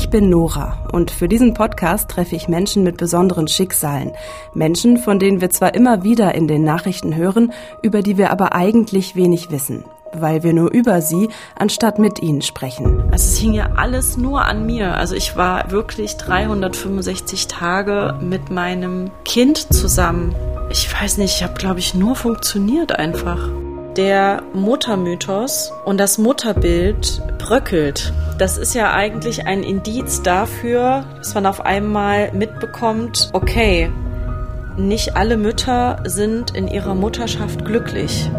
Ich bin Nora und für diesen Podcast treffe ich Menschen mit besonderen Schicksalen. Menschen, von denen wir zwar immer wieder in den Nachrichten hören, über die wir aber eigentlich wenig wissen weil wir nur über sie anstatt mit ihnen sprechen. Also es hing ja alles nur an mir. Also ich war wirklich 365 Tage mit meinem Kind zusammen. Ich weiß nicht, ich habe glaube ich nur funktioniert einfach der Muttermythos und das Mutterbild bröckelt. Das ist ja eigentlich ein Indiz dafür, dass man auf einmal mitbekommt, okay, nicht alle Mütter sind in ihrer Mutterschaft glücklich.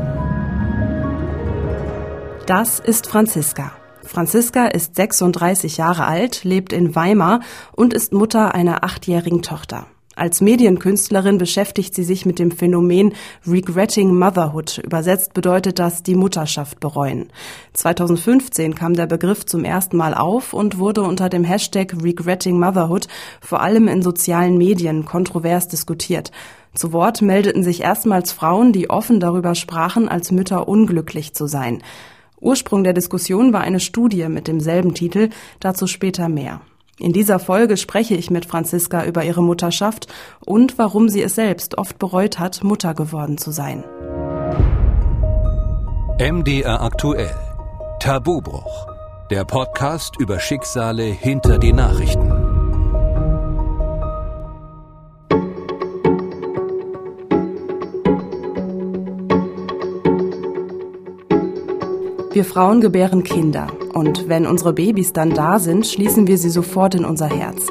Das ist Franziska. Franziska ist 36 Jahre alt, lebt in Weimar und ist Mutter einer achtjährigen Tochter. Als Medienkünstlerin beschäftigt sie sich mit dem Phänomen Regretting Motherhood. Übersetzt bedeutet das die Mutterschaft bereuen. 2015 kam der Begriff zum ersten Mal auf und wurde unter dem Hashtag Regretting Motherhood vor allem in sozialen Medien kontrovers diskutiert. Zu Wort meldeten sich erstmals Frauen, die offen darüber sprachen, als Mütter unglücklich zu sein. Ursprung der Diskussion war eine Studie mit demselben Titel, dazu später mehr. In dieser Folge spreche ich mit Franziska über ihre Mutterschaft und warum sie es selbst oft bereut hat, Mutter geworden zu sein. MDR aktuell. Tabubruch. Der Podcast über Schicksale hinter die Nachrichten. Wir Frauen gebären Kinder und wenn unsere Babys dann da sind, schließen wir sie sofort in unser Herz.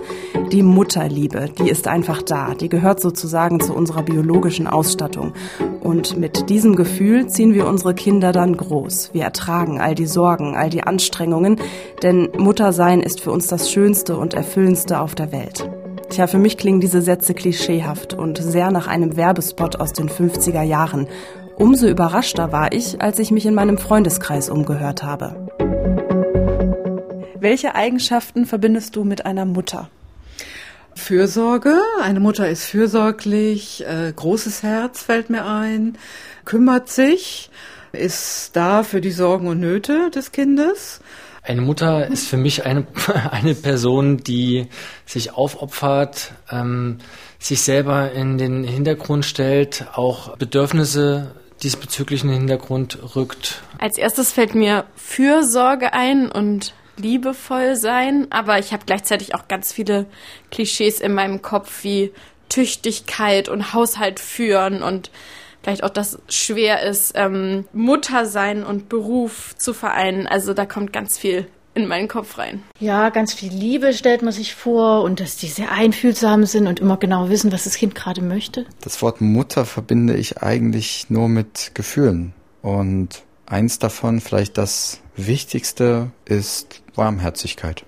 Die Mutterliebe, die ist einfach da, die gehört sozusagen zu unserer biologischen Ausstattung. Und mit diesem Gefühl ziehen wir unsere Kinder dann groß. Wir ertragen all die Sorgen, all die Anstrengungen, denn Muttersein ist für uns das Schönste und Erfüllendste auf der Welt. Tja, für mich klingen diese Sätze klischeehaft und sehr nach einem Werbespot aus den 50er Jahren. Umso überraschter war ich, als ich mich in meinem Freundeskreis umgehört habe. Welche Eigenschaften verbindest du mit einer Mutter? Fürsorge. Eine Mutter ist fürsorglich, äh, großes Herz fällt mir ein, kümmert sich, ist da für die Sorgen und Nöte des Kindes. Eine Mutter ist für mich eine, eine Person, die sich aufopfert, ähm, sich selber in den Hintergrund stellt, auch Bedürfnisse diesbezüglichen Hintergrund rückt? Als erstes fällt mir Fürsorge ein und liebevoll sein, aber ich habe gleichzeitig auch ganz viele Klischees in meinem Kopf wie Tüchtigkeit und Haushalt führen und vielleicht auch das schwer ist, ähm, Mutter sein und Beruf zu vereinen. Also da kommt ganz viel in meinen Kopf rein. Ja, ganz viel Liebe stellt man sich vor und dass die sehr einfühlsam sind und immer genau wissen, was das Kind gerade möchte. Das Wort Mutter verbinde ich eigentlich nur mit Gefühlen. Und eins davon, vielleicht das Wichtigste, ist Warmherzigkeit.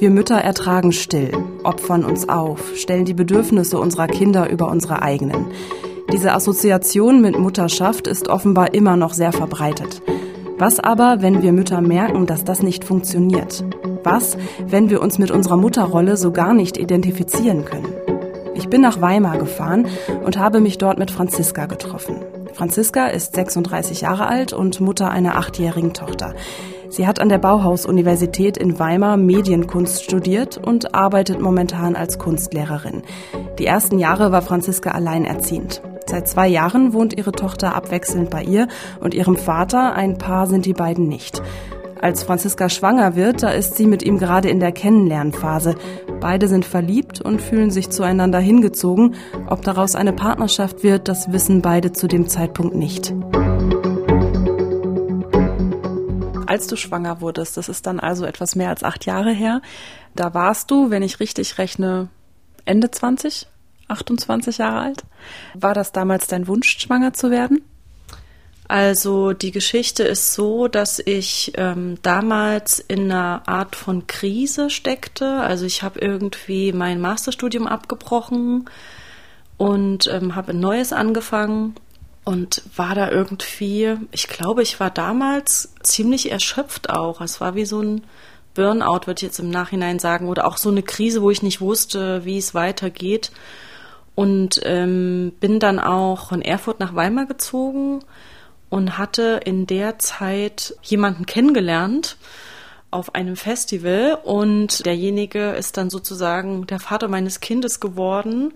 Wir Mütter ertragen still, opfern uns auf, stellen die Bedürfnisse unserer Kinder über unsere eigenen. Diese Assoziation mit Mutterschaft ist offenbar immer noch sehr verbreitet. Was aber, wenn wir Mütter merken, dass das nicht funktioniert? Was, wenn wir uns mit unserer Mutterrolle so gar nicht identifizieren können? Ich bin nach Weimar gefahren und habe mich dort mit Franziska getroffen. Franziska ist 36 Jahre alt und Mutter einer achtjährigen Tochter. Sie hat an der Bauhaus-Universität in Weimar Medienkunst studiert und arbeitet momentan als Kunstlehrerin. Die ersten Jahre war Franziska alleinerziehend. Seit zwei Jahren wohnt ihre Tochter abwechselnd bei ihr und ihrem Vater. Ein Paar sind die beiden nicht. Als Franziska schwanger wird, da ist sie mit ihm gerade in der Kennenlernphase. Beide sind verliebt und fühlen sich zueinander hingezogen. Ob daraus eine Partnerschaft wird, das wissen beide zu dem Zeitpunkt nicht. Als du schwanger wurdest, das ist dann also etwas mehr als acht Jahre her, da warst du, wenn ich richtig rechne, Ende 20? 28 Jahre alt. War das damals dein Wunsch, schwanger zu werden? Also die Geschichte ist so, dass ich ähm, damals in einer Art von Krise steckte. Also ich habe irgendwie mein Masterstudium abgebrochen und ähm, habe ein neues angefangen und war da irgendwie, ich glaube, ich war damals ziemlich erschöpft auch. Es war wie so ein Burnout, würde ich jetzt im Nachhinein sagen, oder auch so eine Krise, wo ich nicht wusste, wie es weitergeht und ähm, bin dann auch von Erfurt nach Weimar gezogen und hatte in der Zeit jemanden kennengelernt auf einem Festival und derjenige ist dann sozusagen der Vater meines Kindes geworden.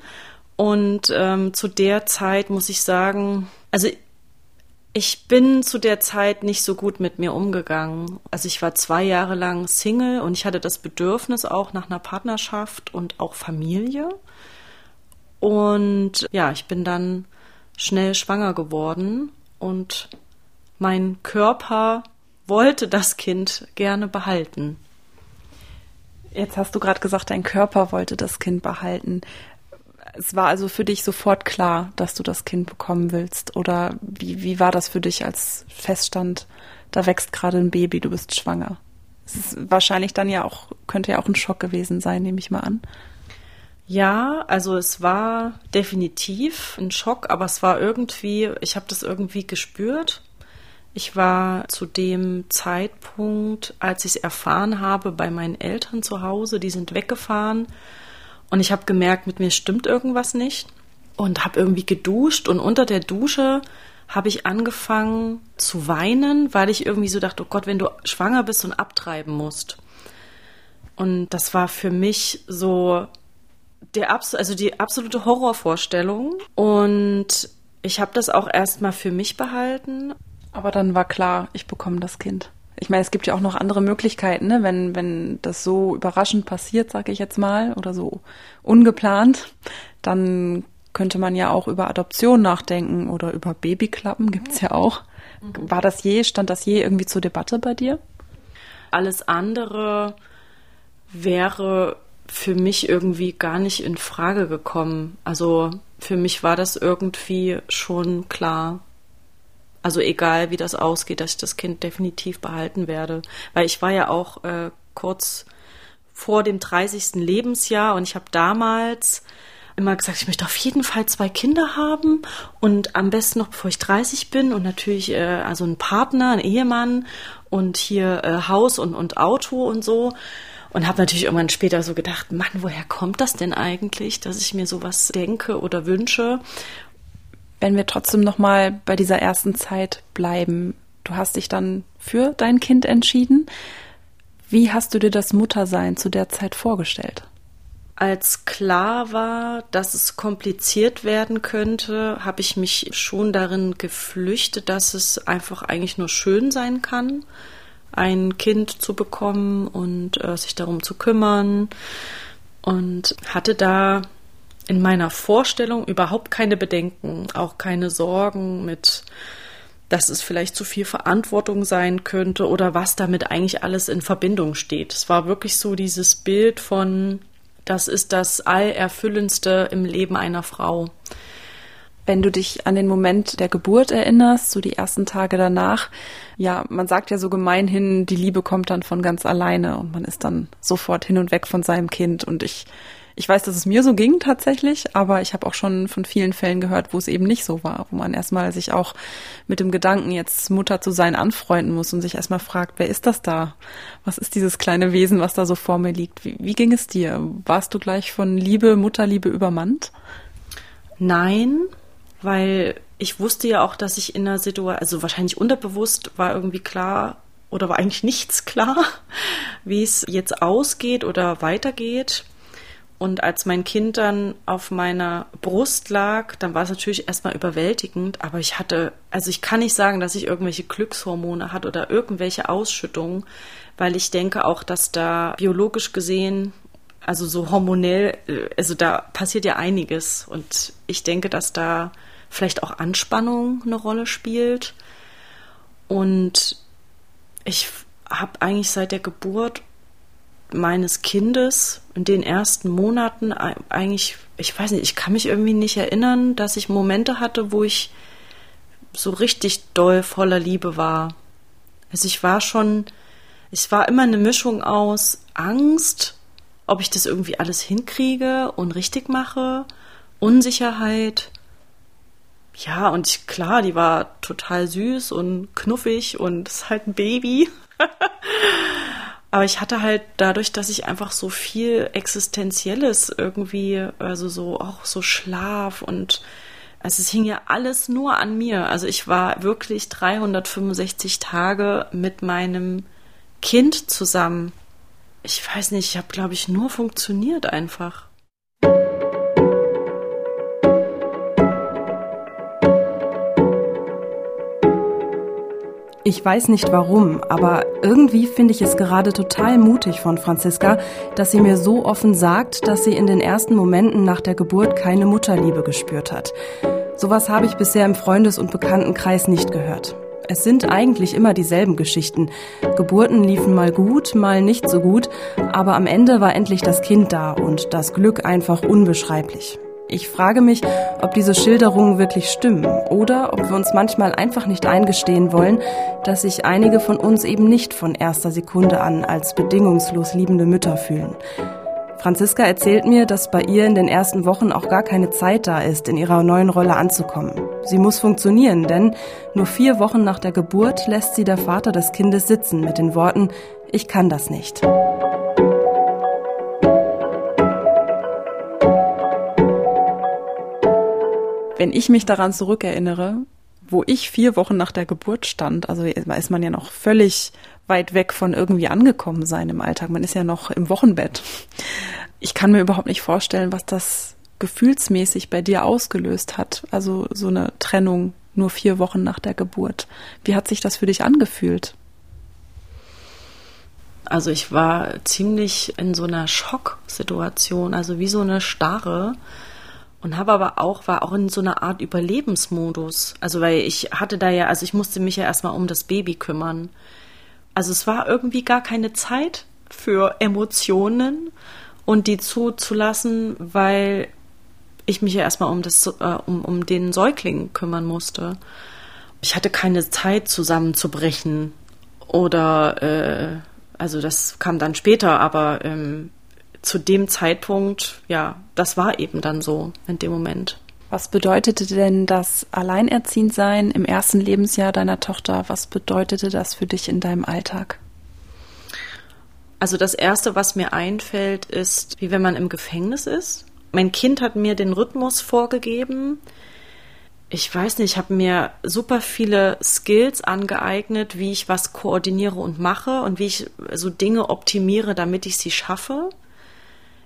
Und ähm, zu der Zeit muss ich sagen, also ich bin zu der Zeit nicht so gut mit mir umgegangen. Also ich war zwei Jahre lang Single und ich hatte das Bedürfnis auch nach einer Partnerschaft und auch Familie. Und ja, ich bin dann schnell schwanger geworden und mein Körper wollte das Kind gerne behalten. Jetzt hast du gerade gesagt, dein Körper wollte das Kind behalten. Es war also für dich sofort klar, dass du das Kind bekommen willst? Oder wie, wie war das für dich, als feststand, da wächst gerade ein Baby, du bist schwanger? Es ist wahrscheinlich dann ja auch, könnte ja auch ein Schock gewesen sein, nehme ich mal an. Ja, also es war definitiv ein Schock, aber es war irgendwie, ich habe das irgendwie gespürt. Ich war zu dem Zeitpunkt, als ich es erfahren habe, bei meinen Eltern zu Hause. Die sind weggefahren und ich habe gemerkt, mit mir stimmt irgendwas nicht und habe irgendwie geduscht und unter der Dusche habe ich angefangen zu weinen, weil ich irgendwie so dachte, oh Gott, wenn du schwanger bist und abtreiben musst. Und das war für mich so der also die absolute Horrorvorstellung und ich habe das auch erstmal für mich behalten. Aber dann war klar, ich bekomme das Kind. Ich meine, es gibt ja auch noch andere Möglichkeiten, ne? wenn, wenn das so überraschend passiert, sage ich jetzt mal, oder so ungeplant, dann könnte man ja auch über Adoption nachdenken oder über Babyklappen gibt's ja auch. Mhm. War das je, stand das je irgendwie zur Debatte bei dir? Alles andere wäre für mich irgendwie gar nicht in Frage gekommen. Also für mich war das irgendwie schon klar. Also egal, wie das ausgeht, dass ich das Kind definitiv behalten werde. Weil ich war ja auch äh, kurz vor dem 30. Lebensjahr und ich habe damals immer gesagt, ich möchte auf jeden Fall zwei Kinder haben und am besten noch bevor ich 30 bin und natürlich äh, also ein Partner, ein Ehemann und hier äh, Haus und, und Auto und so. Und habe natürlich irgendwann später so gedacht, Mann, woher kommt das denn eigentlich, dass ich mir sowas denke oder wünsche? Wenn wir trotzdem noch mal bei dieser ersten Zeit bleiben, du hast dich dann für dein Kind entschieden. Wie hast du dir das Muttersein zu der Zeit vorgestellt? Als klar war, dass es kompliziert werden könnte, habe ich mich schon darin geflüchtet, dass es einfach eigentlich nur schön sein kann ein Kind zu bekommen und äh, sich darum zu kümmern und hatte da in meiner Vorstellung überhaupt keine Bedenken, auch keine Sorgen mit, dass es vielleicht zu viel Verantwortung sein könnte oder was damit eigentlich alles in Verbindung steht. Es war wirklich so dieses Bild von, das ist das Allerfüllendste im Leben einer Frau. Wenn du dich an den Moment der Geburt erinnerst, so die ersten Tage danach, ja, man sagt ja so gemeinhin, die Liebe kommt dann von ganz alleine und man ist dann sofort hin und weg von seinem Kind. Und ich, ich weiß, dass es mir so ging tatsächlich, aber ich habe auch schon von vielen Fällen gehört, wo es eben nicht so war, wo man erstmal sich auch mit dem Gedanken, jetzt Mutter zu sein, anfreunden muss und sich erstmal fragt, wer ist das da? Was ist dieses kleine Wesen, was da so vor mir liegt? Wie, wie ging es dir? Warst du gleich von Liebe, Mutterliebe übermannt? Nein, weil ich wusste ja auch, dass ich in einer Situation, also wahrscheinlich unterbewusst war irgendwie klar oder war eigentlich nichts klar, wie es jetzt ausgeht oder weitergeht. Und als mein Kind dann auf meiner Brust lag, dann war es natürlich erstmal überwältigend, aber ich hatte, also ich kann nicht sagen, dass ich irgendwelche Glückshormone hatte oder irgendwelche Ausschüttungen, weil ich denke auch, dass da biologisch gesehen, also so hormonell, äh, also da passiert ja einiges und ich denke, dass da vielleicht auch Anspannung eine Rolle spielt. Und ich habe eigentlich seit der Geburt meines Kindes in den ersten Monaten eigentlich, ich weiß nicht, ich kann mich irgendwie nicht erinnern, dass ich Momente hatte, wo ich so richtig doll voller Liebe war. Also ich war schon, es war immer eine Mischung aus Angst, ob ich das irgendwie alles hinkriege und richtig mache, Unsicherheit ja, und ich, klar, die war total süß und knuffig und ist halt ein Baby. Aber ich hatte halt dadurch, dass ich einfach so viel Existenzielles irgendwie, also so auch so Schlaf und Also es hing ja alles nur an mir. Also ich war wirklich 365 Tage mit meinem Kind zusammen. Ich weiß nicht, ich habe, glaube ich, nur funktioniert einfach. Ich weiß nicht warum, aber irgendwie finde ich es gerade total mutig von Franziska, dass sie mir so offen sagt, dass sie in den ersten Momenten nach der Geburt keine Mutterliebe gespürt hat. Sowas habe ich bisher im Freundes- und Bekanntenkreis nicht gehört. Es sind eigentlich immer dieselben Geschichten. Geburten liefen mal gut, mal nicht so gut, aber am Ende war endlich das Kind da und das Glück einfach unbeschreiblich. Ich frage mich, ob diese Schilderungen wirklich stimmen oder ob wir uns manchmal einfach nicht eingestehen wollen, dass sich einige von uns eben nicht von erster Sekunde an als bedingungslos liebende Mütter fühlen. Franziska erzählt mir, dass bei ihr in den ersten Wochen auch gar keine Zeit da ist, in ihrer neuen Rolle anzukommen. Sie muss funktionieren, denn nur vier Wochen nach der Geburt lässt sie der Vater des Kindes sitzen mit den Worten, ich kann das nicht. Wenn ich mich daran zurückerinnere, wo ich vier Wochen nach der Geburt stand, also ist man ja noch völlig weit weg von irgendwie angekommen sein im Alltag. Man ist ja noch im Wochenbett. Ich kann mir überhaupt nicht vorstellen, was das gefühlsmäßig bei dir ausgelöst hat. Also so eine Trennung nur vier Wochen nach der Geburt. Wie hat sich das für dich angefühlt? Also ich war ziemlich in so einer Schocksituation, also wie so eine Starre und habe aber auch war auch in so einer Art Überlebensmodus. Also weil ich hatte da ja, also ich musste mich ja erstmal um das Baby kümmern. Also es war irgendwie gar keine Zeit für Emotionen und die zuzulassen, weil ich mich ja erstmal um das äh, um, um den Säugling kümmern musste. Ich hatte keine Zeit zusammenzubrechen oder äh, also das kam dann später, aber ähm, zu dem Zeitpunkt, ja, das war eben dann so in dem Moment. Was bedeutete denn das Alleinerziehendsein im ersten Lebensjahr deiner Tochter? Was bedeutete das für dich in deinem Alltag? Also das Erste, was mir einfällt, ist, wie wenn man im Gefängnis ist. Mein Kind hat mir den Rhythmus vorgegeben. Ich weiß nicht, ich habe mir super viele Skills angeeignet, wie ich was koordiniere und mache und wie ich so Dinge optimiere, damit ich sie schaffe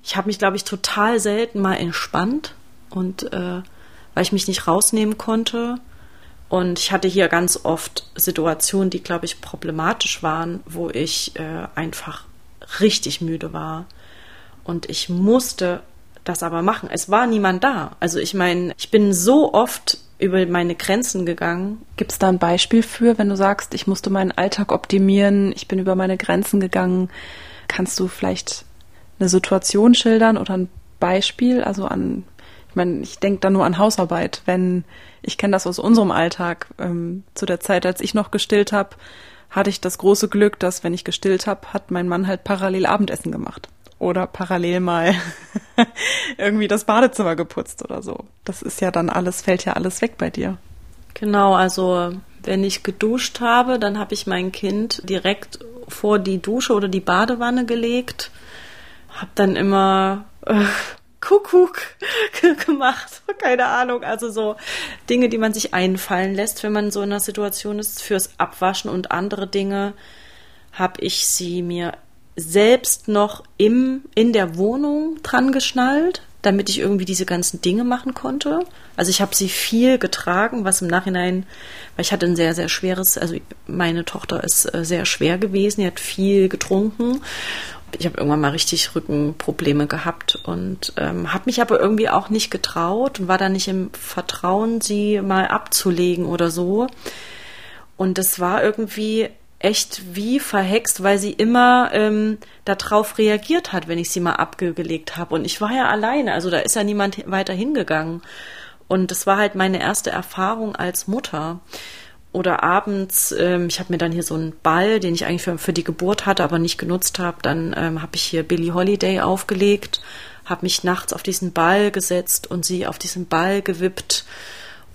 ich habe mich, glaube ich, total selten mal entspannt und äh, weil ich mich nicht rausnehmen konnte. Und ich hatte hier ganz oft Situationen, die, glaube ich, problematisch waren, wo ich äh, einfach richtig müde war. Und ich musste das aber machen. Es war niemand da. Also ich meine, ich bin so oft über meine Grenzen gegangen. Gibt es da ein Beispiel für, wenn du sagst, ich musste meinen Alltag optimieren, ich bin über meine Grenzen gegangen? Kannst du vielleicht eine Situation schildern oder ein Beispiel? Also an, ich meine, ich denke da nur an Hausarbeit. Wenn ich kenne das aus unserem Alltag. Ähm, zu der Zeit, als ich noch gestillt habe, hatte ich das große Glück, dass wenn ich gestillt habe, hat mein Mann halt parallel Abendessen gemacht oder parallel mal irgendwie das Badezimmer geputzt oder so. Das ist ja dann alles, fällt ja alles weg bei dir. Genau, also wenn ich geduscht habe, dann habe ich mein Kind direkt vor die Dusche oder die Badewanne gelegt hab dann immer äh, Kuckuck gemacht, keine Ahnung, also so Dinge, die man sich einfallen lässt, wenn man so in einer Situation ist, fürs Abwaschen und andere Dinge, habe ich sie mir selbst noch im in der Wohnung dran geschnallt, damit ich irgendwie diese ganzen Dinge machen konnte. Also ich habe sie viel getragen, was im Nachhinein, weil ich hatte ein sehr sehr schweres, also meine Tochter ist äh, sehr schwer gewesen, die hat viel getrunken ich habe irgendwann mal richtig Rückenprobleme gehabt und ähm, habe mich aber irgendwie auch nicht getraut und war da nicht im Vertrauen, sie mal abzulegen oder so. Und das war irgendwie echt wie verhext, weil sie immer ähm, darauf reagiert hat, wenn ich sie mal abgelegt habe. Und ich war ja alleine, also da ist ja niemand weiter hingegangen. Und das war halt meine erste Erfahrung als Mutter oder abends, ähm, ich habe mir dann hier so einen Ball, den ich eigentlich für, für die Geburt hatte, aber nicht genutzt habe, dann ähm, habe ich hier Billie Holiday aufgelegt, habe mich nachts auf diesen Ball gesetzt und sie auf diesen Ball gewippt.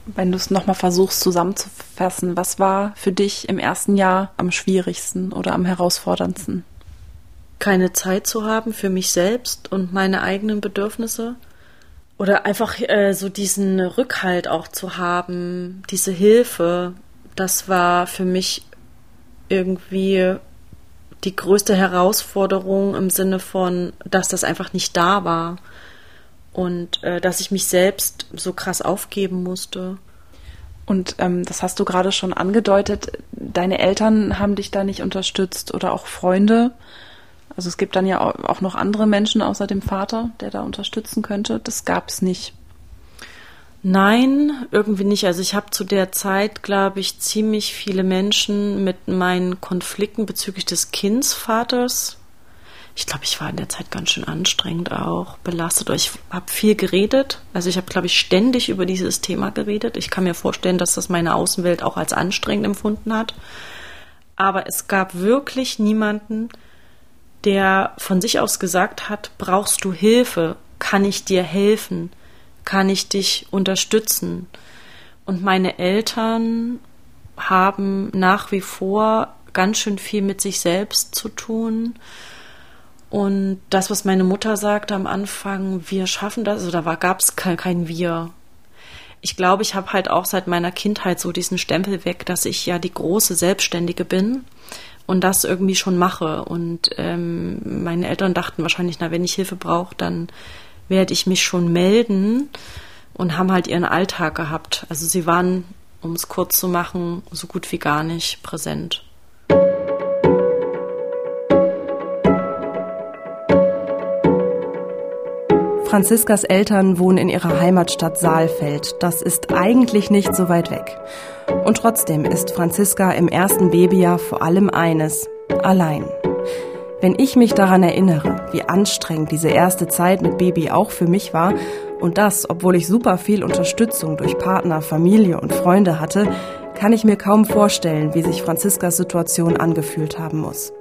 Wenn du es nochmal versuchst zusammenzufassen, was war für dich im ersten Jahr am schwierigsten oder am herausforderndsten? Keine Zeit zu haben für mich selbst und meine eigenen Bedürfnisse. oder einfach äh, so diesen Rückhalt auch zu haben, diese Hilfe, das war für mich irgendwie die größte Herausforderung im Sinne von, dass das einfach nicht da war und äh, dass ich mich selbst so krass aufgeben musste. Und ähm, das hast du gerade schon angedeutet, deine Eltern haben dich da nicht unterstützt oder auch Freunde. Also es gibt dann ja auch noch andere Menschen außer dem Vater, der da unterstützen könnte. Das gab es nicht. Nein, irgendwie nicht. Also ich habe zu der Zeit, glaube ich, ziemlich viele Menschen mit meinen Konflikten bezüglich des Kindsvaters. Ich glaube, ich war in der Zeit ganz schön anstrengend auch, belastet. Ich habe viel geredet. Also ich habe, glaube ich, ständig über dieses Thema geredet. Ich kann mir vorstellen, dass das meine Außenwelt auch als anstrengend empfunden hat. Aber es gab wirklich niemanden, der von sich aus gesagt hat, brauchst du Hilfe, kann ich dir helfen, kann ich dich unterstützen. Und meine Eltern haben nach wie vor ganz schön viel mit sich selbst zu tun. Und das, was meine Mutter sagte am Anfang, wir schaffen das, also da gab es kein, kein Wir. Ich glaube, ich habe halt auch seit meiner Kindheit so diesen Stempel weg, dass ich ja die große Selbstständige bin und das irgendwie schon mache. Und ähm, meine Eltern dachten wahrscheinlich, na, wenn ich Hilfe brauche, dann werde ich mich schon melden und haben halt ihren Alltag gehabt. Also sie waren, um es kurz zu machen, so gut wie gar nicht präsent. Franziskas Eltern wohnen in ihrer Heimatstadt Saalfeld. Das ist eigentlich nicht so weit weg. Und trotzdem ist Franziska im ersten Babyjahr vor allem eines, allein. Wenn ich mich daran erinnere, wie anstrengend diese erste Zeit mit Baby auch für mich war, und das, obwohl ich super viel Unterstützung durch Partner, Familie und Freunde hatte, kann ich mir kaum vorstellen, wie sich Franziskas Situation angefühlt haben muss.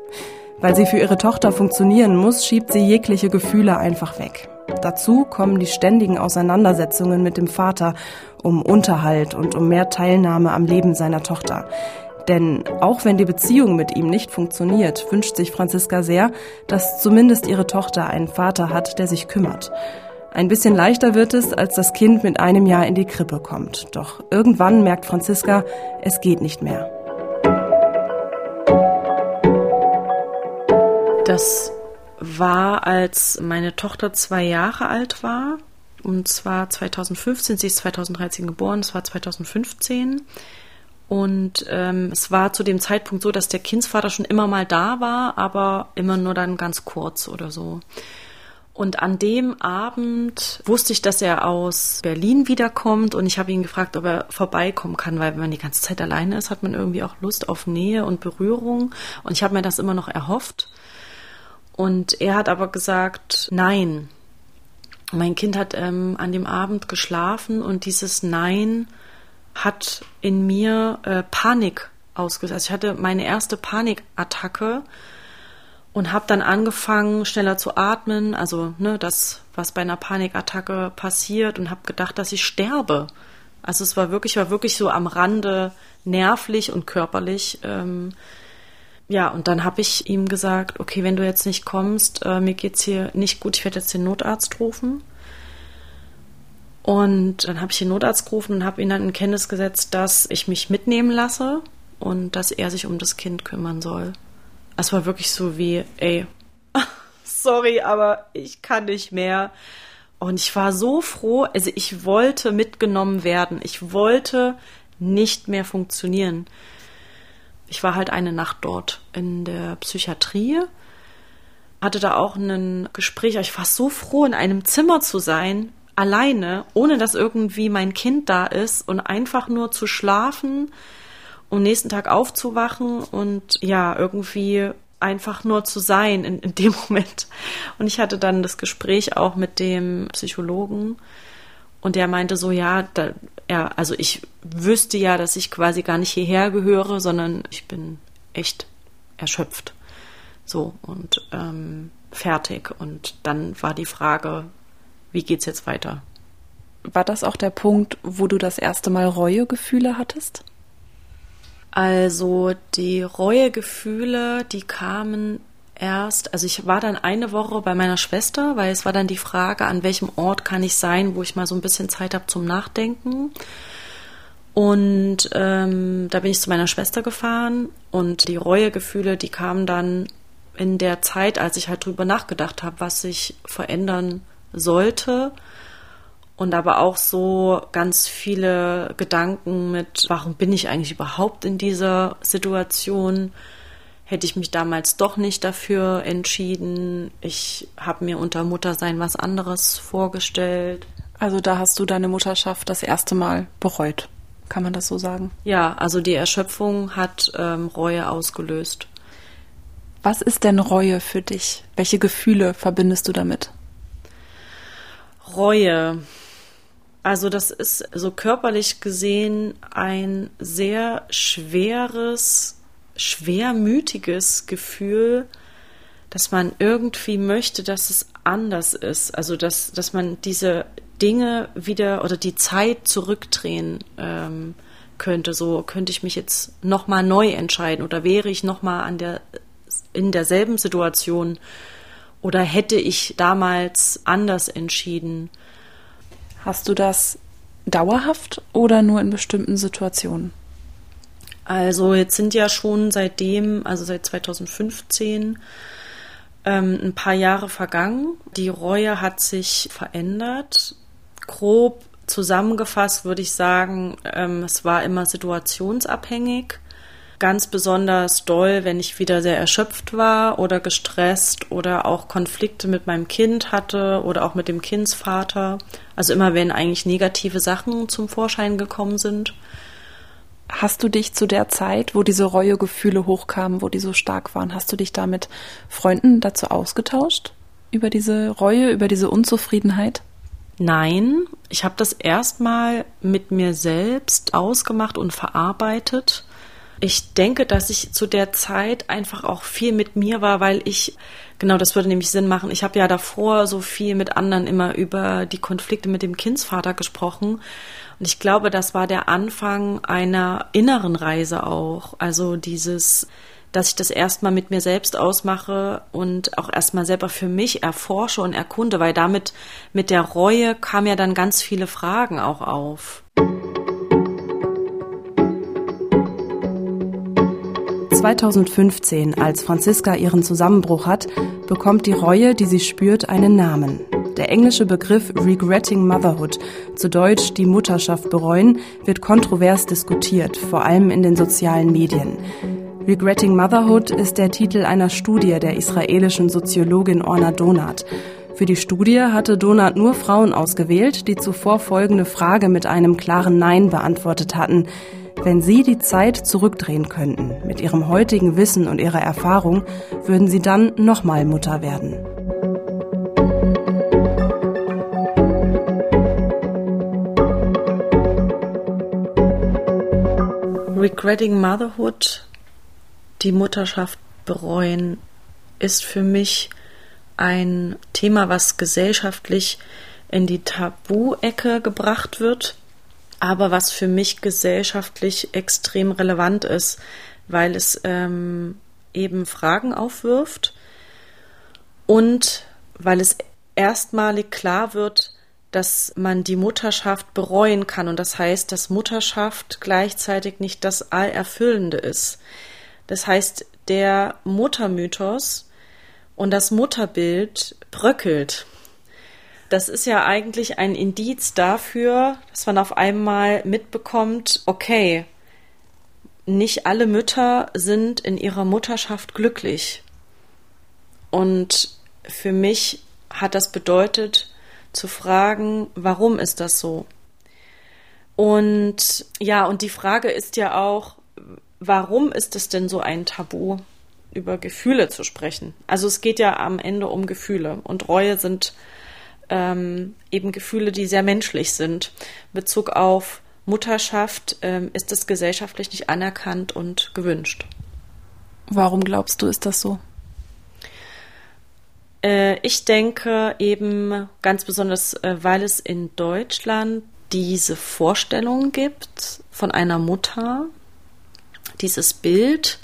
Weil sie für ihre Tochter funktionieren muss, schiebt sie jegliche Gefühle einfach weg. Dazu kommen die ständigen Auseinandersetzungen mit dem Vater um Unterhalt und um mehr Teilnahme am Leben seiner Tochter. Denn auch wenn die Beziehung mit ihm nicht funktioniert, wünscht sich Franziska sehr, dass zumindest ihre Tochter einen Vater hat, der sich kümmert. Ein bisschen leichter wird es, als das Kind mit einem Jahr in die Krippe kommt. Doch irgendwann merkt Franziska, es geht nicht mehr. Das war, als meine Tochter zwei Jahre alt war. Und zwar 2015. Sie ist 2013 geboren. Es war 2015. Und ähm, es war zu dem Zeitpunkt so, dass der Kindsvater schon immer mal da war, aber immer nur dann ganz kurz oder so. Und an dem Abend wusste ich, dass er aus Berlin wiederkommt und ich habe ihn gefragt, ob er vorbeikommen kann, weil wenn man die ganze Zeit alleine ist, hat man irgendwie auch Lust auf Nähe und Berührung. Und ich habe mir das immer noch erhofft. Und er hat aber gesagt, nein. Mein Kind hat ähm, an dem Abend geschlafen und dieses Nein hat in mir äh, Panik ausgelöst. Also ich hatte meine erste Panikattacke und habe dann angefangen, schneller zu atmen, also ne, das, was bei einer Panikattacke passiert, und habe gedacht, dass ich sterbe. Also es war wirklich, war wirklich so am Rande nervlich und körperlich. Ähm, ja, und dann habe ich ihm gesagt, okay, wenn du jetzt nicht kommst, äh, mir geht's hier nicht gut, ich werde jetzt den Notarzt rufen. Und dann habe ich den Notarzt gerufen und habe ihn dann in Kenntnis gesetzt, dass ich mich mitnehmen lasse und dass er sich um das Kind kümmern soll. Es war wirklich so wie, ey, sorry, aber ich kann nicht mehr. Und ich war so froh, also ich wollte mitgenommen werden. Ich wollte nicht mehr funktionieren ich war halt eine Nacht dort in der Psychiatrie, hatte da auch ein Gespräch. Ich war so froh, in einem Zimmer zu sein, alleine, ohne dass irgendwie mein Kind da ist und einfach nur zu schlafen und nächsten Tag aufzuwachen und ja, irgendwie einfach nur zu sein in, in dem Moment. Und ich hatte dann das Gespräch auch mit dem Psychologen und der meinte so, ja, da, ja, also ich wüsste ja, dass ich quasi gar nicht hierher gehöre, sondern ich bin echt erschöpft. So und ähm, fertig. Und dann war die Frage, wie geht's jetzt weiter? War das auch der Punkt, wo du das erste Mal Reuegefühle hattest? Also die Reuegefühle, die kamen erst, also ich war dann eine Woche bei meiner Schwester, weil es war dann die Frage, an welchem Ort kann ich sein, wo ich mal so ein bisschen Zeit habe zum Nachdenken. Und ähm, da bin ich zu meiner Schwester gefahren und die Reuegefühle, die kamen dann in der Zeit, als ich halt drüber nachgedacht habe, was sich verändern sollte. Und aber auch so ganz viele Gedanken mit, warum bin ich eigentlich überhaupt in dieser Situation? hätte ich mich damals doch nicht dafür entschieden. Ich habe mir unter Muttersein was anderes vorgestellt. Also da hast du deine Mutterschaft das erste Mal bereut. Kann man das so sagen? Ja, also die Erschöpfung hat ähm, Reue ausgelöst. Was ist denn Reue für dich? Welche Gefühle verbindest du damit? Reue. Also das ist so körperlich gesehen ein sehr schweres schwermütiges Gefühl, dass man irgendwie möchte, dass es anders ist. Also dass, dass man diese Dinge wieder oder die Zeit zurückdrehen ähm, könnte. So könnte ich mich jetzt nochmal neu entscheiden oder wäre ich nochmal der in derselben Situation oder hätte ich damals anders entschieden. Hast du das dauerhaft oder nur in bestimmten Situationen? Also jetzt sind ja schon seitdem, also seit 2015, ähm, ein paar Jahre vergangen. Die Reue hat sich verändert. Grob zusammengefasst würde ich sagen, ähm, es war immer situationsabhängig. Ganz besonders doll, wenn ich wieder sehr erschöpft war oder gestresst oder auch Konflikte mit meinem Kind hatte oder auch mit dem Kindsvater. Also immer wenn eigentlich negative Sachen zum Vorschein gekommen sind. Hast du dich zu der Zeit, wo diese Reuegefühle hochkamen, wo die so stark waren, hast du dich da mit Freunden dazu ausgetauscht? Über diese Reue, über diese Unzufriedenheit? Nein, ich habe das erstmal mit mir selbst ausgemacht und verarbeitet. Ich denke, dass ich zu der Zeit einfach auch viel mit mir war, weil ich, genau das würde nämlich Sinn machen, ich habe ja davor so viel mit anderen immer über die Konflikte mit dem Kindsvater gesprochen und ich glaube, das war der Anfang einer inneren Reise auch. Also dieses, dass ich das erstmal mit mir selbst ausmache und auch erstmal selber für mich erforsche und erkunde, weil damit mit der Reue kamen ja dann ganz viele Fragen auch auf. 2015, als Franziska ihren Zusammenbruch hat, bekommt die Reue, die sie spürt, einen Namen. Der englische Begriff Regretting Motherhood, zu Deutsch die Mutterschaft bereuen, wird kontrovers diskutiert, vor allem in den sozialen Medien. Regretting Motherhood ist der Titel einer Studie der israelischen Soziologin Orna Donat. Für die Studie hatte Donat nur Frauen ausgewählt, die zuvor folgende Frage mit einem klaren Nein beantwortet hatten. Wenn Sie die Zeit zurückdrehen könnten, mit Ihrem heutigen Wissen und Ihrer Erfahrung, würden Sie dann nochmal Mutter werden. Regretting Motherhood, die Mutterschaft bereuen, ist für mich ein Thema, was gesellschaftlich in die Tabu-Ecke gebracht wird, aber was für mich gesellschaftlich extrem relevant ist, weil es ähm, eben Fragen aufwirft und weil es erstmalig klar wird, dass man die Mutterschaft bereuen kann. Und das heißt, dass Mutterschaft gleichzeitig nicht das Allerfüllende ist. Das heißt, der Muttermythos und das Mutterbild bröckelt. Das ist ja eigentlich ein Indiz dafür, dass man auf einmal mitbekommt, okay, nicht alle Mütter sind in ihrer Mutterschaft glücklich. Und für mich hat das bedeutet, zu fragen, warum ist das so? Und ja, und die Frage ist ja auch, warum ist es denn so ein Tabu, über Gefühle zu sprechen? Also es geht ja am Ende um Gefühle und Reue sind ähm, eben Gefühle, die sehr menschlich sind. In Bezug auf Mutterschaft ähm, ist es gesellschaftlich nicht anerkannt und gewünscht. Warum glaubst du, ist das so? Äh, ich denke eben ganz besonders, äh, weil es in Deutschland diese Vorstellung gibt von einer Mutter, dieses Bild,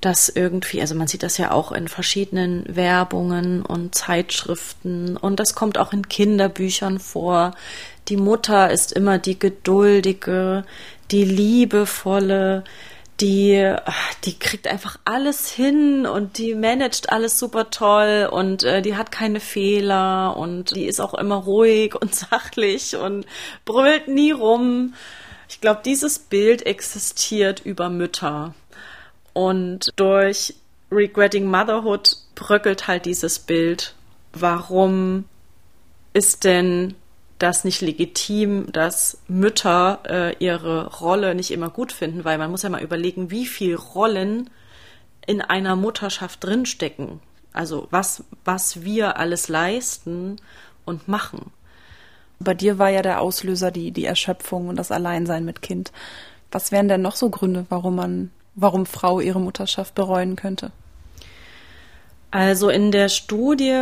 dass irgendwie, also man sieht das ja auch in verschiedenen Werbungen und Zeitschriften und das kommt auch in Kinderbüchern vor. Die Mutter ist immer die geduldige, die liebevolle, die, die kriegt einfach alles hin und die managt alles super toll und äh, die hat keine Fehler und die ist auch immer ruhig und sachlich und brüllt nie rum. Ich glaube, dieses Bild existiert über Mütter. Und durch Regretting Motherhood bröckelt halt dieses Bild. Warum ist denn das nicht legitim, dass Mütter äh, ihre Rolle nicht immer gut finden, weil man muss ja mal überlegen, wie viel Rollen in einer Mutterschaft drinstecken. Also was, was wir alles leisten und machen. Bei dir war ja der Auslöser die, die Erschöpfung und das Alleinsein mit Kind. Was wären denn noch so Gründe, warum man, warum Frau ihre Mutterschaft bereuen könnte? Also in der Studie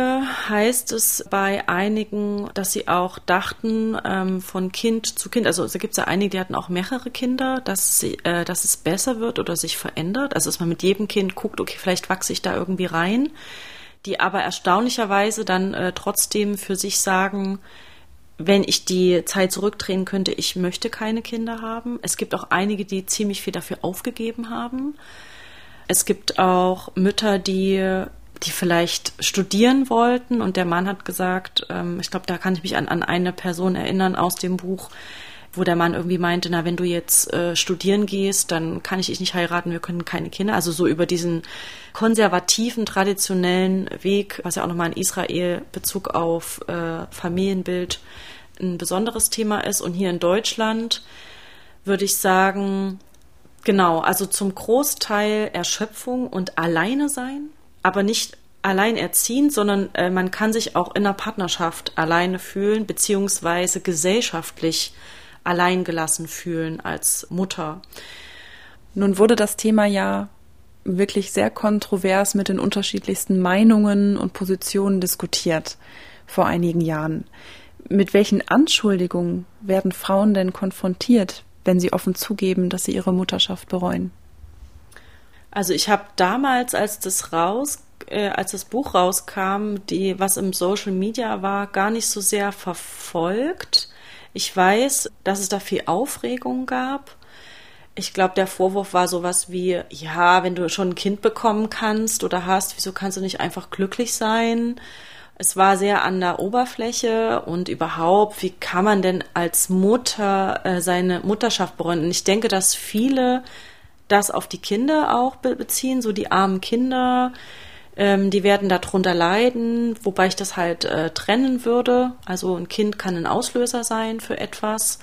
heißt es bei einigen, dass sie auch dachten, ähm, von Kind zu Kind, also da gibt es ja einige, die hatten auch mehrere Kinder, dass, sie, äh, dass es besser wird oder sich verändert. Also dass man mit jedem Kind guckt, okay, vielleicht wachse ich da irgendwie rein. Die aber erstaunlicherweise dann äh, trotzdem für sich sagen, wenn ich die Zeit zurückdrehen könnte, ich möchte keine Kinder haben. Es gibt auch einige, die ziemlich viel dafür aufgegeben haben. Es gibt auch Mütter, die die vielleicht studieren wollten und der Mann hat gesagt, ähm, ich glaube, da kann ich mich an, an eine Person erinnern aus dem Buch, wo der Mann irgendwie meinte, na, wenn du jetzt äh, studieren gehst, dann kann ich dich nicht heiraten, wir können keine Kinder. Also so über diesen konservativen, traditionellen Weg, was ja auch nochmal in Israel Bezug auf äh, Familienbild ein besonderes Thema ist. Und hier in Deutschland würde ich sagen, genau, also zum Großteil Erschöpfung und alleine sein aber nicht allein erziehen, sondern äh, man kann sich auch in der Partnerschaft alleine fühlen, beziehungsweise gesellschaftlich alleingelassen fühlen als Mutter. Nun wurde das Thema ja wirklich sehr kontrovers mit den unterschiedlichsten Meinungen und Positionen diskutiert vor einigen Jahren. Mit welchen Anschuldigungen werden Frauen denn konfrontiert, wenn sie offen zugeben, dass sie ihre Mutterschaft bereuen? Also ich habe damals, als das raus, äh, als das Buch rauskam, die was im Social Media war, gar nicht so sehr verfolgt. Ich weiß, dass es da viel Aufregung gab. Ich glaube, der Vorwurf war sowas wie, ja, wenn du schon ein Kind bekommen kannst oder hast, wieso kannst du nicht einfach glücklich sein? Es war sehr an der Oberfläche und überhaupt, wie kann man denn als Mutter äh, seine Mutterschaft bereuen? Ich denke, dass viele das auf die Kinder auch beziehen, so die armen Kinder, ähm, die werden darunter leiden, wobei ich das halt äh, trennen würde. Also ein Kind kann ein Auslöser sein für etwas,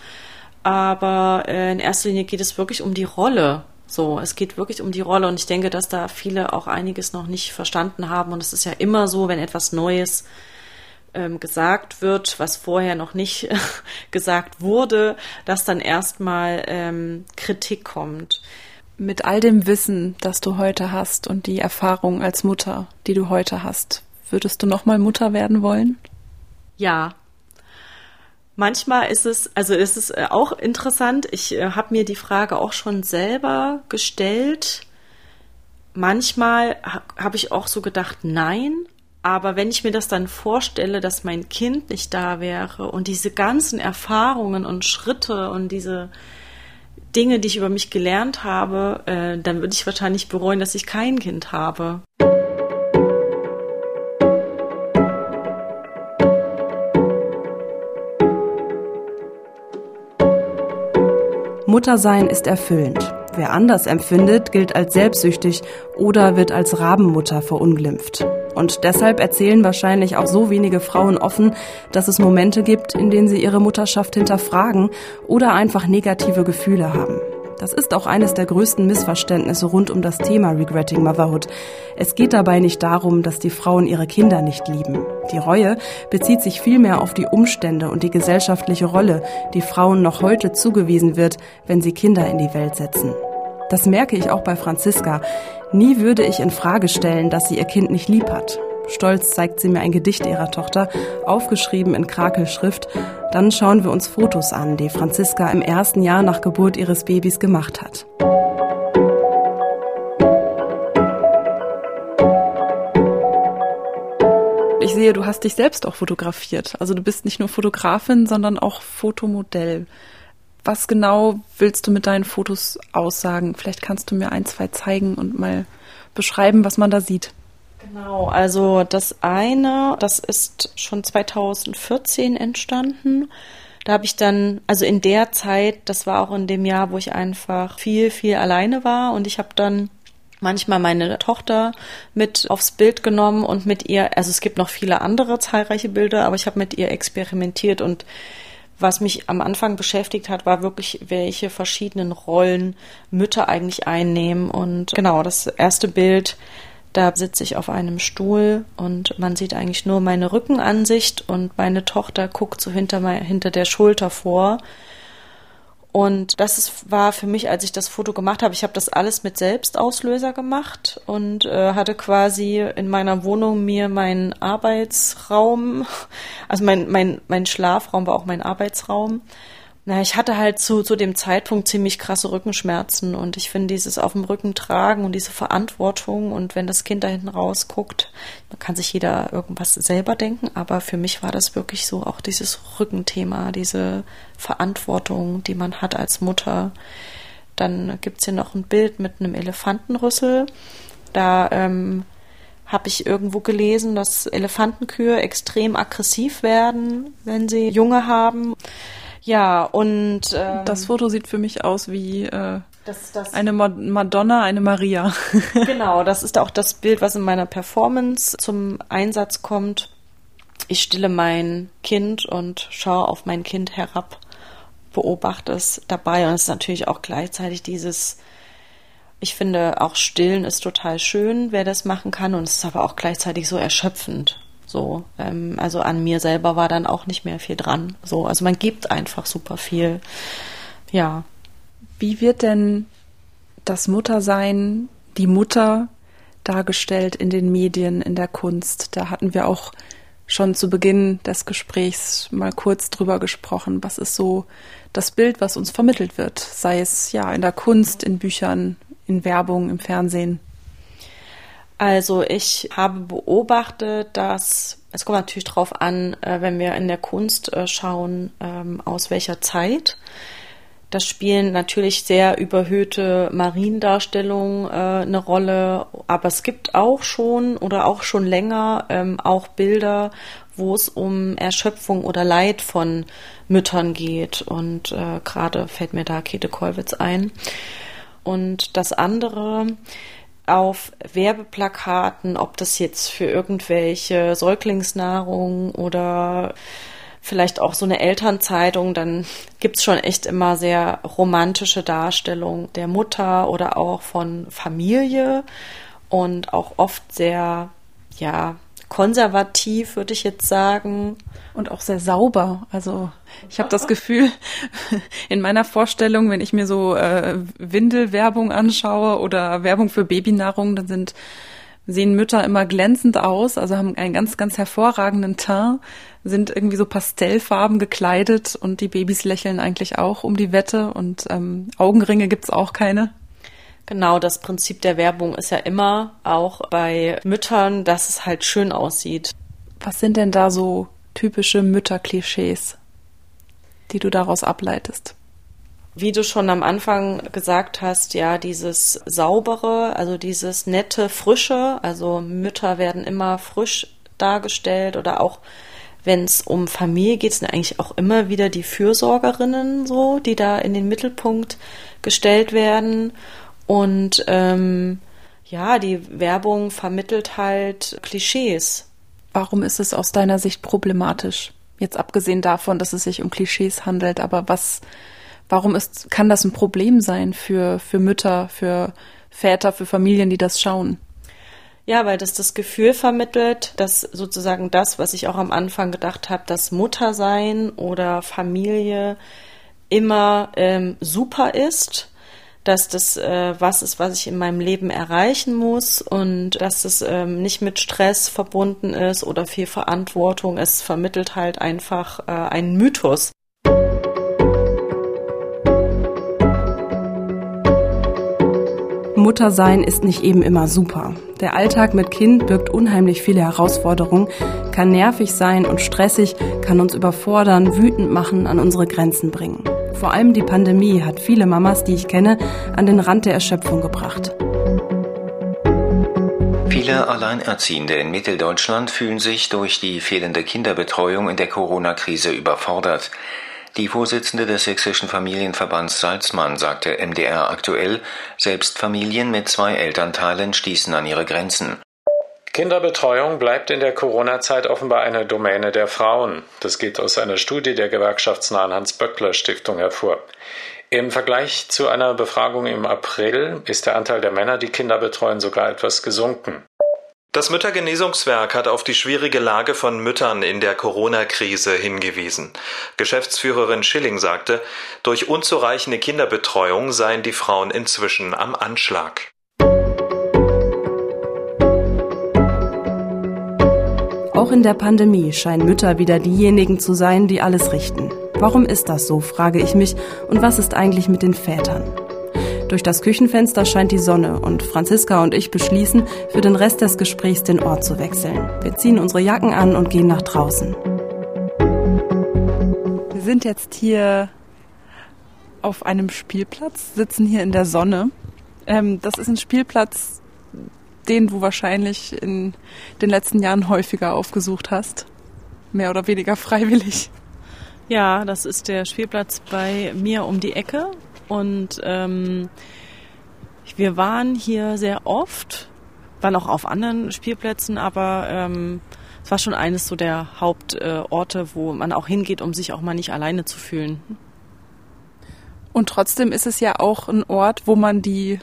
aber äh, in erster Linie geht es wirklich um die Rolle. So, es geht wirklich um die Rolle und ich denke, dass da viele auch einiges noch nicht verstanden haben und es ist ja immer so, wenn etwas Neues ähm, gesagt wird, was vorher noch nicht gesagt wurde, dass dann erstmal ähm, Kritik kommt mit all dem Wissen, das du heute hast und die Erfahrung als Mutter, die du heute hast, würdest du nochmal Mutter werden wollen? Ja. Manchmal ist es, also ist es äh, auch interessant. Ich äh, habe mir die Frage auch schon selber gestellt. Manchmal habe ich auch so gedacht, nein. Aber wenn ich mir das dann vorstelle, dass mein Kind nicht da wäre und diese ganzen Erfahrungen und Schritte und diese Dinge, die ich über mich gelernt habe, äh, dann würde ich wahrscheinlich bereuen, dass ich kein Kind habe. Muttersein ist erfüllend. Wer anders empfindet, gilt als selbstsüchtig oder wird als Rabenmutter verunglimpft. Und deshalb erzählen wahrscheinlich auch so wenige Frauen offen, dass es Momente gibt, in denen sie ihre Mutterschaft hinterfragen oder einfach negative Gefühle haben. Das ist auch eines der größten Missverständnisse rund um das Thema Regretting Motherhood. Es geht dabei nicht darum, dass die Frauen ihre Kinder nicht lieben. Die Reue bezieht sich vielmehr auf die Umstände und die gesellschaftliche Rolle, die Frauen noch heute zugewiesen wird, wenn sie Kinder in die Welt setzen. Das merke ich auch bei Franziska. Nie würde ich in Frage stellen, dass sie ihr Kind nicht lieb hat. Stolz zeigt sie mir ein Gedicht ihrer Tochter, aufgeschrieben in Krakelschrift. Dann schauen wir uns Fotos an, die Franziska im ersten Jahr nach Geburt ihres Babys gemacht hat. Ich sehe, du hast dich selbst auch fotografiert. Also du bist nicht nur Fotografin, sondern auch Fotomodell. Was genau willst du mit deinen Fotos aussagen? Vielleicht kannst du mir ein, zwei zeigen und mal beschreiben, was man da sieht. Genau, also das eine, das ist schon 2014 entstanden. Da habe ich dann, also in der Zeit, das war auch in dem Jahr, wo ich einfach viel, viel alleine war und ich habe dann manchmal meine Tochter mit aufs Bild genommen und mit ihr, also es gibt noch viele andere zahlreiche Bilder, aber ich habe mit ihr experimentiert und was mich am Anfang beschäftigt hat, war wirklich, welche verschiedenen Rollen Mütter eigentlich einnehmen. Und genau, das erste Bild da sitze ich auf einem Stuhl und man sieht eigentlich nur meine Rückenansicht und meine Tochter guckt so hinter, mein, hinter der Schulter vor. Und das ist, war für mich, als ich das Foto gemacht habe, ich habe das alles mit Selbstauslöser gemacht und äh, hatte quasi in meiner Wohnung mir meinen Arbeitsraum, also mein, mein, mein Schlafraum war auch mein Arbeitsraum, na, ich hatte halt zu, zu dem Zeitpunkt ziemlich krasse Rückenschmerzen und ich finde dieses auf dem Rücken tragen und diese Verantwortung und wenn das Kind da hinten rausguckt, dann kann sich jeder irgendwas selber denken, aber für mich war das wirklich so auch dieses Rückenthema, diese Verantwortung, die man hat als Mutter. Dann gibt's hier noch ein Bild mit einem Elefantenrüssel. Da ähm, habe ich irgendwo gelesen, dass Elefantenkühe extrem aggressiv werden, wenn sie Junge haben. Ja, und ähm, das Foto sieht für mich aus wie äh, das, das eine Madonna, eine Maria. genau, das ist auch das Bild, was in meiner Performance zum Einsatz kommt. Ich stille mein Kind und schaue auf mein Kind herab, beobachte es dabei und es ist natürlich auch gleichzeitig dieses ich finde auch stillen ist total schön, wer das machen kann und es ist aber auch gleichzeitig so erschöpfend. So, ähm, also an mir selber war dann auch nicht mehr viel dran. So, also man gibt einfach super viel. Ja. Wie wird denn das Muttersein, die Mutter dargestellt in den Medien, in der Kunst? Da hatten wir auch schon zu Beginn des Gesprächs mal kurz drüber gesprochen. Was ist so das Bild, was uns vermittelt wird? Sei es ja in der Kunst, in Büchern, in Werbung, im Fernsehen. Also ich habe beobachtet, dass es kommt natürlich darauf an, äh, wenn wir in der Kunst äh, schauen, ähm, aus welcher Zeit. Das spielen natürlich sehr überhöhte Mariendarstellungen äh, eine Rolle, aber es gibt auch schon oder auch schon länger ähm, auch Bilder, wo es um Erschöpfung oder Leid von Müttern geht. Und gerade fällt mir da Käthe Kollwitz ein. Und das andere, auf Werbeplakaten, ob das jetzt für irgendwelche Säuglingsnahrung oder vielleicht auch so eine Elternzeitung, dann gibt's schon echt immer sehr romantische Darstellungen der Mutter oder auch von Familie und auch oft sehr, ja, konservativ, würde ich jetzt sagen. Und auch sehr sauber. Also ich habe das Gefühl, in meiner Vorstellung, wenn ich mir so äh, Windelwerbung anschaue oder Werbung für Babynahrung, dann sind sehen Mütter immer glänzend aus, also haben einen ganz, ganz hervorragenden Teint, sind irgendwie so pastellfarben gekleidet und die Babys lächeln eigentlich auch um die Wette und ähm, Augenringe gibt's auch keine. Genau, das Prinzip der Werbung ist ja immer auch bei Müttern, dass es halt schön aussieht. Was sind denn da so typische Mütterklischees, die du daraus ableitest? Wie du schon am Anfang gesagt hast, ja, dieses saubere, also dieses nette, frische, also Mütter werden immer frisch dargestellt oder auch wenn es um Familie geht, sind eigentlich auch immer wieder die Fürsorgerinnen so, die da in den Mittelpunkt gestellt werden. Und ähm, ja, die Werbung vermittelt halt Klischees. Warum ist es aus deiner Sicht problematisch? Jetzt abgesehen davon, dass es sich um Klischees handelt, aber was, warum ist, kann das ein Problem sein für, für Mütter, für Väter, für Familien, die das schauen? Ja, weil das das Gefühl vermittelt, dass sozusagen das, was ich auch am Anfang gedacht habe, dass Muttersein oder Familie immer ähm, super ist dass das äh, was ist, was ich in meinem Leben erreichen muss und dass es ähm, nicht mit Stress verbunden ist oder viel Verantwortung. Es vermittelt halt einfach äh, einen Mythos. Muttersein ist nicht eben immer super. Der Alltag mit Kind birgt unheimlich viele Herausforderungen, kann nervig sein und stressig, kann uns überfordern, wütend machen, an unsere Grenzen bringen. Vor allem die Pandemie hat viele Mamas, die ich kenne, an den Rand der Erschöpfung gebracht. Viele Alleinerziehende in Mitteldeutschland fühlen sich durch die fehlende Kinderbetreuung in der Corona-Krise überfordert. Die Vorsitzende des Sächsischen Familienverbands Salzmann sagte MDR aktuell, selbst Familien mit zwei Elternteilen stießen an ihre Grenzen. Kinderbetreuung bleibt in der Corona-Zeit offenbar eine Domäne der Frauen. Das geht aus einer Studie der gewerkschaftsnahen Hans-Böckler-Stiftung hervor. Im Vergleich zu einer Befragung im April ist der Anteil der Männer, die Kinder betreuen, sogar etwas gesunken. Das Müttergenesungswerk hat auf die schwierige Lage von Müttern in der Corona-Krise hingewiesen. Geschäftsführerin Schilling sagte, durch unzureichende Kinderbetreuung seien die Frauen inzwischen am Anschlag. Auch in der Pandemie scheinen Mütter wieder diejenigen zu sein, die alles richten. Warum ist das so, frage ich mich, und was ist eigentlich mit den Vätern? Durch das Küchenfenster scheint die Sonne und Franziska und ich beschließen, für den Rest des Gesprächs den Ort zu wechseln. Wir ziehen unsere Jacken an und gehen nach draußen. Wir sind jetzt hier auf einem Spielplatz, sitzen hier in der Sonne. Ähm, das ist ein Spielplatz, den du wahrscheinlich in den letzten Jahren häufiger aufgesucht hast. Mehr oder weniger freiwillig. Ja, das ist der Spielplatz bei mir um die Ecke und ähm, wir waren hier sehr oft, waren auch auf anderen Spielplätzen, aber ähm, es war schon eines so der Hauptorte, äh, wo man auch hingeht, um sich auch mal nicht alleine zu fühlen. Und trotzdem ist es ja auch ein Ort, wo man die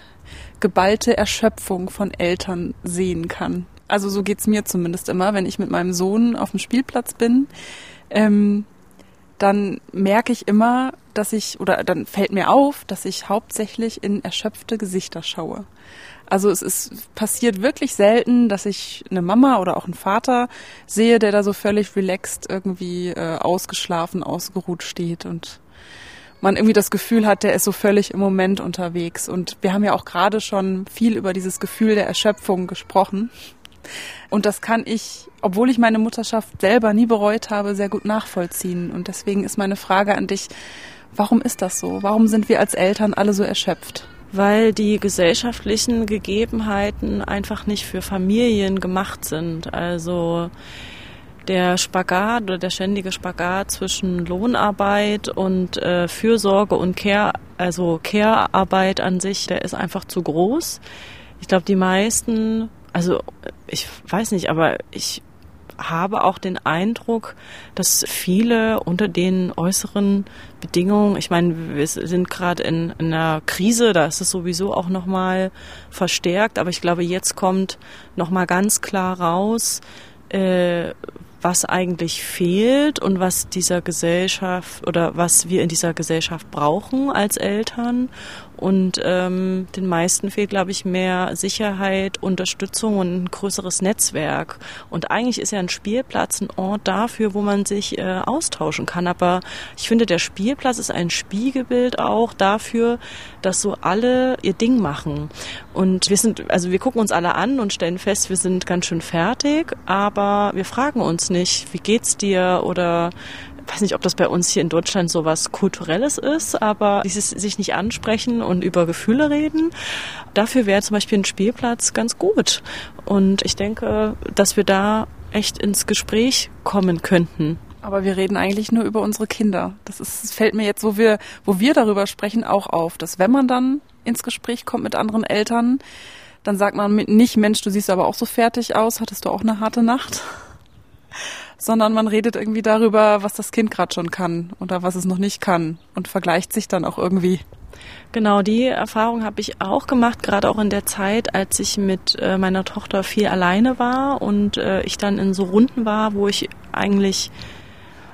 geballte Erschöpfung von Eltern sehen kann. Also so geht's mir zumindest immer, wenn ich mit meinem Sohn auf dem Spielplatz bin. Ähm, dann merke ich immer, dass ich, oder dann fällt mir auf, dass ich hauptsächlich in erschöpfte Gesichter schaue. Also es ist passiert wirklich selten, dass ich eine Mama oder auch einen Vater sehe, der da so völlig relaxed irgendwie äh, ausgeschlafen, ausgeruht steht und man irgendwie das Gefühl hat, der ist so völlig im Moment unterwegs. Und wir haben ja auch gerade schon viel über dieses Gefühl der Erschöpfung gesprochen. Und das kann ich, obwohl ich meine Mutterschaft selber nie bereut habe, sehr gut nachvollziehen. Und deswegen ist meine Frage an dich, warum ist das so? Warum sind wir als Eltern alle so erschöpft? Weil die gesellschaftlichen Gegebenheiten einfach nicht für Familien gemacht sind. Also der Spagat oder der ständige Spagat zwischen Lohnarbeit und äh, Fürsorge und Care, also Care-Arbeit an sich, der ist einfach zu groß. Ich glaube, die meisten also ich weiß nicht, aber ich habe auch den Eindruck, dass viele unter den äußeren Bedingungen, ich meine, wir sind gerade in, in, einer Krise, da ist es sowieso auch nochmal verstärkt, aber ich glaube, jetzt kommt nochmal ganz klar raus, äh, was eigentlich fehlt und was dieser Gesellschaft oder was wir in dieser Gesellschaft brauchen als Eltern und ähm, den meisten fehlt, glaube ich, mehr Sicherheit, Unterstützung und ein größeres Netzwerk. Und eigentlich ist ja ein Spielplatz ein Ort dafür, wo man sich äh, austauschen kann. Aber ich finde, der Spielplatz ist ein Spiegelbild auch dafür, dass so alle ihr Ding machen. Und wir sind, also wir gucken uns alle an und stellen fest, wir sind ganz schön fertig, aber wir fragen uns nicht, wie geht's dir oder weiß nicht, ob das bei uns hier in Deutschland so was Kulturelles ist, aber dieses sich nicht ansprechen und über Gefühle reden, dafür wäre zum Beispiel ein Spielplatz ganz gut. Und ich denke, dass wir da echt ins Gespräch kommen könnten. Aber wir reden eigentlich nur über unsere Kinder. Das, ist, das fällt mir jetzt, wo wir, wo wir darüber sprechen, auch auf, dass wenn man dann ins Gespräch kommt mit anderen Eltern, dann sagt man nicht, Mensch, du siehst aber auch so fertig aus, hattest du auch eine harte Nacht? Sondern man redet irgendwie darüber, was das Kind gerade schon kann oder was es noch nicht kann und vergleicht sich dann auch irgendwie. Genau, die Erfahrung habe ich auch gemacht, gerade auch in der Zeit, als ich mit äh, meiner Tochter viel alleine war und äh, ich dann in so Runden war, wo ich eigentlich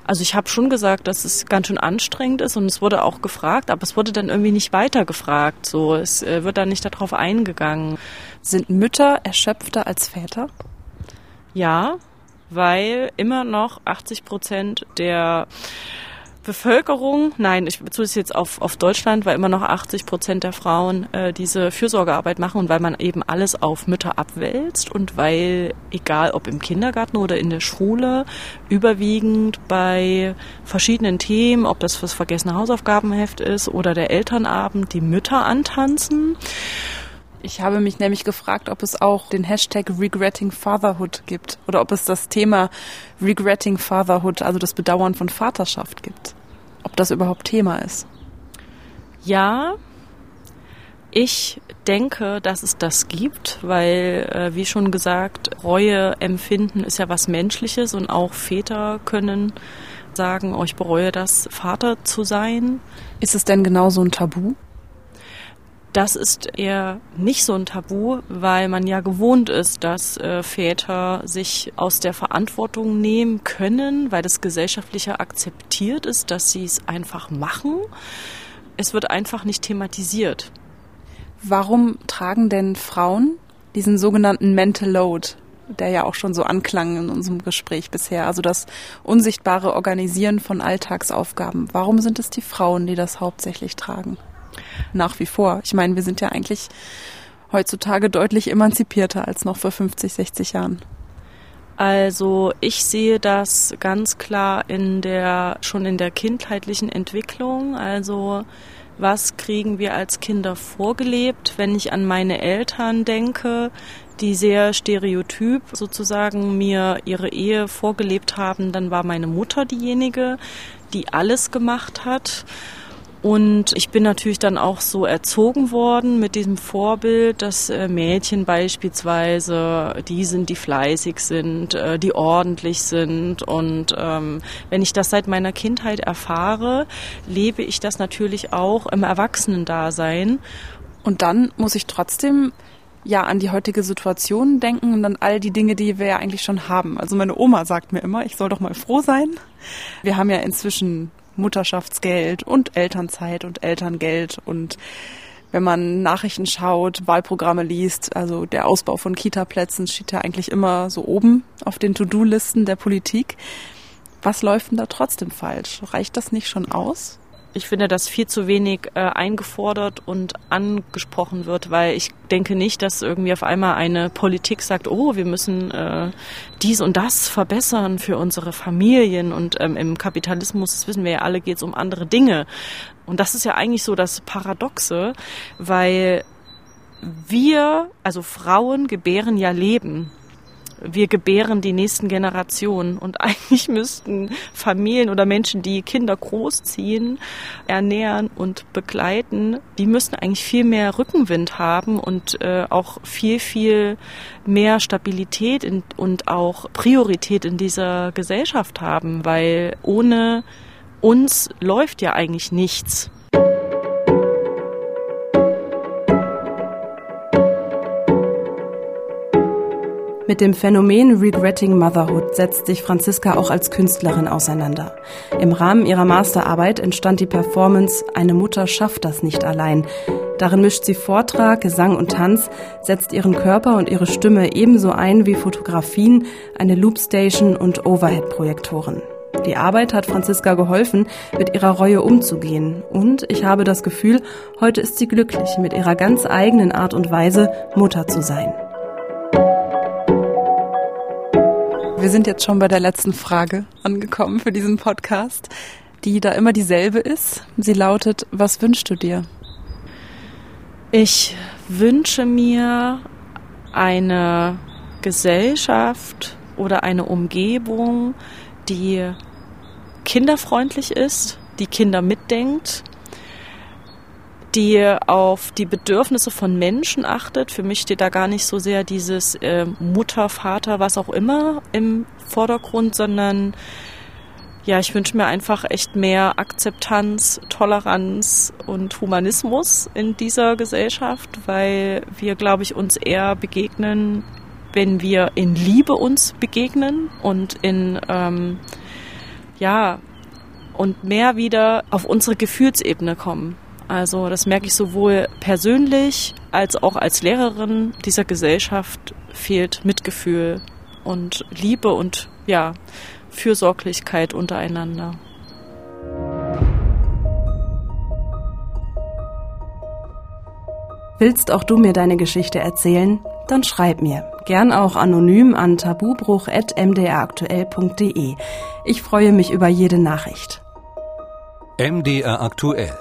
also ich habe schon gesagt, dass es ganz schön anstrengend ist und es wurde auch gefragt, aber es wurde dann irgendwie nicht weiter gefragt. So, es äh, wird dann nicht darauf eingegangen. Sind Mütter erschöpfter als Väter? Ja, weil immer noch 80 Prozent der Bevölkerung, nein, ich beziehe es jetzt auf, auf Deutschland, weil immer noch 80 Prozent der Frauen äh, diese Fürsorgearbeit machen und weil man eben alles auf Mütter abwälzt und weil, egal ob im Kindergarten oder in der Schule, überwiegend bei verschiedenen Themen, ob das fürs vergessene Hausaufgabenheft ist oder der Elternabend, die Mütter antanzen. Ich habe mich nämlich gefragt, ob es auch den Hashtag Regretting Fatherhood gibt oder ob es das Thema Regretting Fatherhood, also das Bedauern von Vaterschaft gibt. Ob das überhaupt Thema ist. Ja, ich denke, dass es das gibt, weil, äh, wie schon gesagt, Reue empfinden ist ja was Menschliches und auch Väter können sagen, oh, ich bereue das, Vater zu sein. Ist es denn genau so ein Tabu? Das ist eher nicht so ein Tabu, weil man ja gewohnt ist, dass äh, Väter sich aus der Verantwortung nehmen können, weil das gesellschaftliche akzeptiert ist, dass sie es einfach machen. Es wird einfach nicht thematisiert. Warum tragen denn Frauen diesen sogenannten Mental Load, der ja auch schon so anklang in unserem Gespräch bisher, also das unsichtbare Organisieren von Alltagsaufgaben? Warum sind es die Frauen, die das hauptsächlich tragen? Nach wie vor. Ich meine, wir sind ja eigentlich heutzutage deutlich emanzipierter als noch vor 50, 60 Jahren. Also ich sehe das ganz klar in der schon in der kindheitlichen Entwicklung. Also was kriegen wir als Kinder vorgelebt? Wenn ich an meine Eltern denke, die sehr stereotyp sozusagen mir ihre Ehe vorgelebt haben, dann war meine Mutter diejenige, die alles gemacht hat. Und ich bin natürlich dann auch so erzogen worden mit diesem Vorbild, dass äh, Mädchen beispielsweise die sind, die fleißig sind, äh, die ordentlich sind. Und ähm, wenn ich das seit meiner Kindheit erfahre, lebe ich das natürlich auch im Erwachsenendasein. Und dann muss ich trotzdem ja an die heutige Situation denken und an all die Dinge, die wir ja eigentlich schon haben. Also meine Oma sagt mir immer, ich soll doch mal froh sein. Wir haben ja inzwischen Mutterschaftsgeld und Elternzeit und Elterngeld und wenn man Nachrichten schaut, Wahlprogramme liest, also der Ausbau von Kita-Plätzen steht ja eigentlich immer so oben auf den To-Do-Listen der Politik. Was läuft denn da trotzdem falsch? Reicht das nicht schon aus? Ich finde, dass viel zu wenig äh, eingefordert und angesprochen wird, weil ich denke nicht, dass irgendwie auf einmal eine Politik sagt, oh, wir müssen äh, dies und das verbessern für unsere Familien. Und ähm, im Kapitalismus, das wissen wir ja alle, geht es um andere Dinge. Und das ist ja eigentlich so das Paradoxe, weil wir, also Frauen, gebären ja Leben wir gebären die nächsten Generationen und eigentlich müssten Familien oder Menschen, die Kinder großziehen, ernähren und begleiten, die müssten eigentlich viel mehr Rückenwind haben und äh, auch viel, viel mehr Stabilität in, und auch Priorität in dieser Gesellschaft haben, weil ohne uns läuft ja eigentlich nichts. Mit dem Phänomen Regretting Motherhood setzt sich Franziska auch als Künstlerin auseinander. Im Rahmen ihrer Masterarbeit entstand die Performance Eine Mutter schafft das nicht allein. Darin mischt sie Vortrag, Gesang und Tanz, setzt ihren Körper und ihre Stimme ebenso ein wie Fotografien, eine Loopstation und Overhead-Projektoren. Die Arbeit hat Franziska geholfen, mit ihrer Reue umzugehen. Und ich habe das Gefühl, heute ist sie glücklich, mit ihrer ganz eigenen Art und Weise Mutter zu sein. Wir sind jetzt schon bei der letzten Frage angekommen für diesen Podcast, die da immer dieselbe ist. Sie lautet, was wünschst du dir? Ich wünsche mir eine Gesellschaft oder eine Umgebung, die kinderfreundlich ist, die Kinder mitdenkt, die auf die Bedürfnisse von Menschen achtet. Für mich steht da gar nicht so sehr dieses äh, Mutter, Vater, was auch immer im Vordergrund, sondern ja, ich wünsche mir einfach echt mehr Akzeptanz, Toleranz und Humanismus in dieser Gesellschaft, weil wir, glaube ich, uns eher begegnen, wenn wir in Liebe uns begegnen und in ähm, ja und mehr wieder auf unsere Gefühlsebene kommen. Also das merke ich sowohl persönlich als auch als Lehrerin dieser Gesellschaft fehlt Mitgefühl und Liebe und ja, Fürsorglichkeit untereinander. Willst auch du mir deine Geschichte erzählen? Dann schreib mir. Gern auch anonym an tabubruch.mdraktuell.de. Ich freue mich über jede Nachricht. MDR aktuell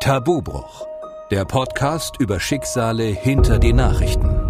Tabubruch. Der Podcast über Schicksale hinter die Nachrichten.